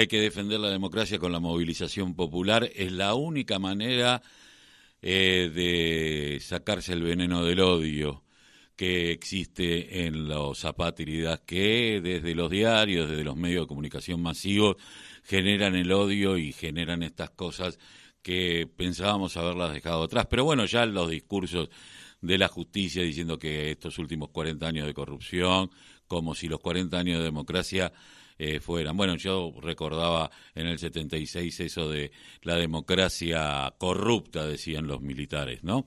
Hay que defender la democracia con la movilización popular. Es la única manera eh, de sacarse el veneno del odio que existe en los apátridas que desde los diarios, desde los medios de comunicación masivos, generan el odio y generan estas cosas que pensábamos haberlas dejado atrás. Pero bueno, ya los discursos de la justicia diciendo que estos últimos 40 años de corrupción, como si los 40 años de democracia eh, fueran. Bueno, yo recordaba en el 76 eso de la democracia corrupta, decían los militares, ¿no?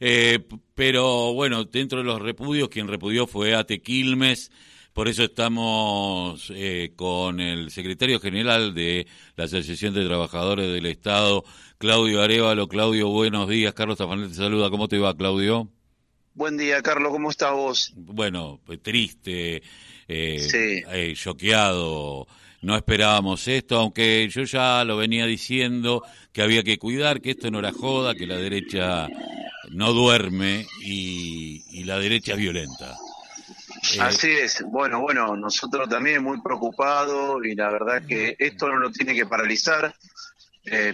Eh, pero bueno, dentro de los repudios, quien repudió fue Ate Quilmes. Por eso estamos eh, con el secretario general de la Asociación de Trabajadores del Estado, Claudio Arevalo. Claudio, buenos días. Carlos Tafanel te saluda. ¿Cómo te va, Claudio? Buen día, Carlos. ¿Cómo estás vos? Bueno, triste, eh, eh, choqueado. No esperábamos esto, aunque yo ya lo venía diciendo que había que cuidar, que esto no era joda, que la derecha no duerme y, la derecha es violenta. Eh, Así es. Bueno, bueno, nosotros también muy preocupados y la verdad que esto no lo tiene que paralizar.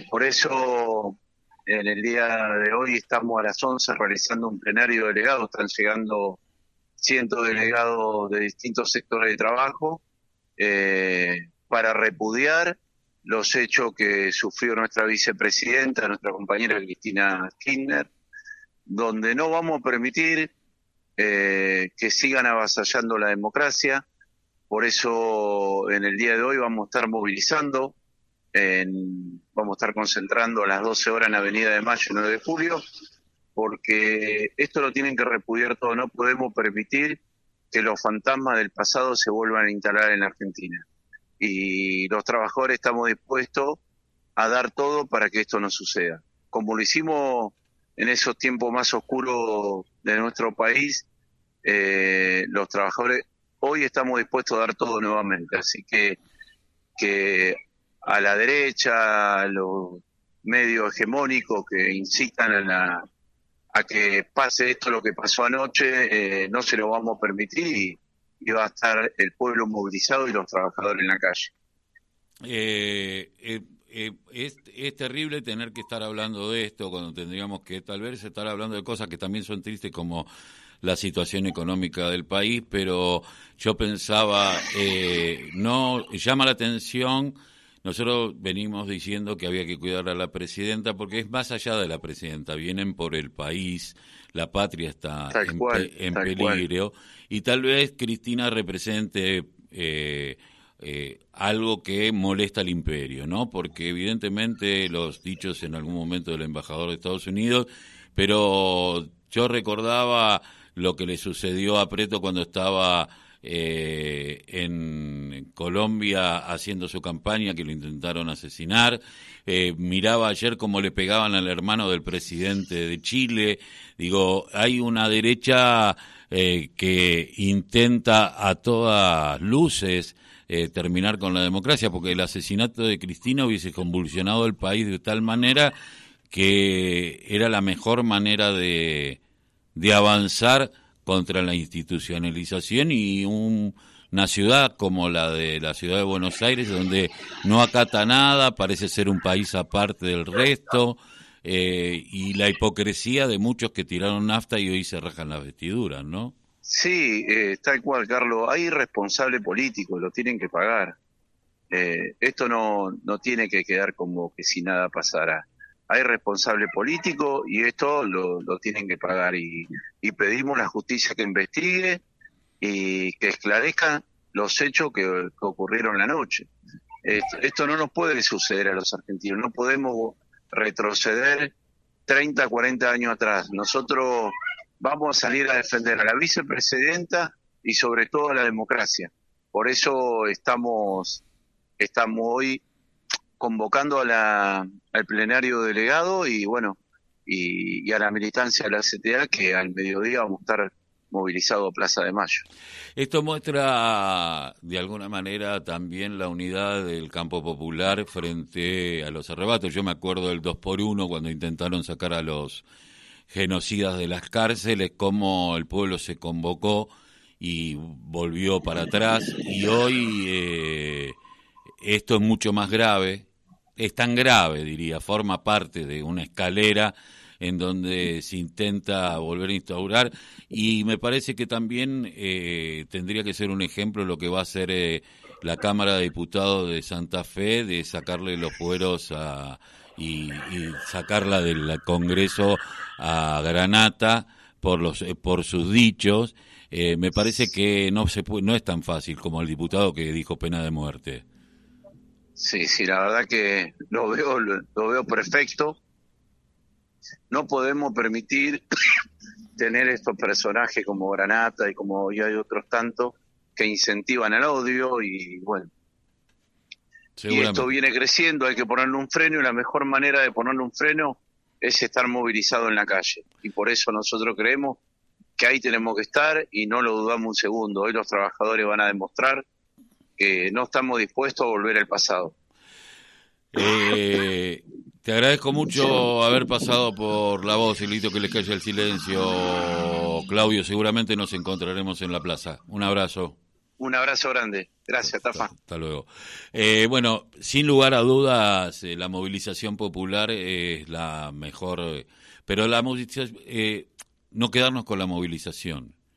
por eso en el día de hoy estamos a las 11 realizando un plenario delegado. Están llegando cientos de delegados de distintos sectores de trabajo eh, para repudiar los hechos que sufrió nuestra vicepresidenta, nuestra compañera Cristina Kirchner, donde no vamos a permitir eh, que sigan avasallando la democracia. Por eso en el día de hoy vamos a estar movilizando, vamos a estar concentrando a las 12 horas en Avenida de Mayo y 9 de julio, porque esto lo tienen que repudiar todo. No podemos permitir que los fantasmas del pasado se vuelvan a instalar en Argentina. Y los trabajadores estamos dispuestos a dar todo para que esto no suceda. Como lo hicimos en esos tiempos más oscuros de nuestro país, eh, los trabajadores hoy estamos dispuestos a dar todo nuevamente. Así que, que a la derecha, a los medios hegemónicos que incitan a la a que pase esto lo que pasó anoche, eh, no se lo vamos a permitir y, va a estar el pueblo movilizado y los trabajadores en la calle. Eh, eh, es, es, terrible tener que estar hablando de esto cuando tendríamos que tal vez estar hablando de cosas que también son tristes como la situación económica del país, pero yo pensaba, no llama la atención nosotros venimos diciendo que había que cuidar a la presidenta porque es más allá de la presidenta, vienen por el país, la patria está en, peligro y tal vez Cristina represente eh, eh, algo que molesta al imperio, ¿no? Porque evidentemente los dichos en algún momento del embajador de Estados Unidos, pero yo recordaba lo que le sucedió a Preto cuando estaba eh, en Colombia haciendo su campaña, que lo intentaron asesinar. Eh, miraba ayer cómo le pegaban al hermano del presidente de Chile. Digo, hay una derecha eh, que intenta a todas luces eh, terminar con la democracia, porque el asesinato de Cristina hubiese convulsionado el país de tal manera que era la mejor manera de, de avanzar contra la institucionalización y una ciudad como la de la ciudad de Buenos Aires, donde no acata nada, parece ser un país aparte del resto, eh, y la hipocresía de muchos que tiraron nafta y hoy se rajan las vestiduras, ¿no? Sí, eh, tal cual, Carlos. Hay responsable político, lo tienen que pagar. Eh, esto no, no tiene que quedar como que si nada pasara hay responsable político y esto lo, tienen que pagar y, pedimos la justicia que investigue y que esclarezca los hechos que, ocurrieron la noche. Esto, no nos puede suceder a los argentinos, no podemos retroceder 30, 40 años atrás. Nosotros vamos a salir a defender a la vicepresidenta y sobre todo a la democracia. Por eso estamos, estamos hoy convocando a la, al plenario delegado y bueno, y, a la militancia de la CTA que al mediodía vamos a estar movilizado a Plaza de Mayo. Esto muestra de alguna manera también la unidad del campo popular frente a los arrebatos. Yo me acuerdo del 2 por 1 cuando intentaron sacar a los genocidas de las cárceles, cómo el pueblo se convocó y volvió para atrás y hoy eh, esto es mucho más grave, es tan grave, diría, forma parte de una escalera en donde se intenta volver a instaurar y me parece que también eh, tendría que ser un ejemplo lo que va a hacer eh, la Cámara de Diputados de Santa Fe de sacarle los fueros a, y, sacarla del Congreso a Granata por los eh, por sus dichos. Me parece que no se no es tan fácil como el diputado que dijo pena de muerte sí sí la verdad que lo veo lo veo perfecto no podemos permitir tener estos personajes como Granata y como ya hay otros tantos que incentivan el odio y bueno. Y esto viene creciendo, hay que ponerle un freno y la mejor manera de ponerle un freno es estar movilizado en la calle. Y por eso nosotros creemos que ahí tenemos que estar y no lo dudamos un segundo. Hoy los trabajadores van a demostrar que no estamos dispuestos a volver al pasado. Eh, te agradezco mucho haber pasado por la voz, Silito, que les calle el silencio. Claudio, seguramente nos encontraremos en la plaza. Un abrazo. Un abrazo grande. Gracias, Tafa. Hasta, luego. Eh, bueno, sin lugar a dudas, eh, la movilización popular es la mejor, pero la movilización, no quedarnos con la movilización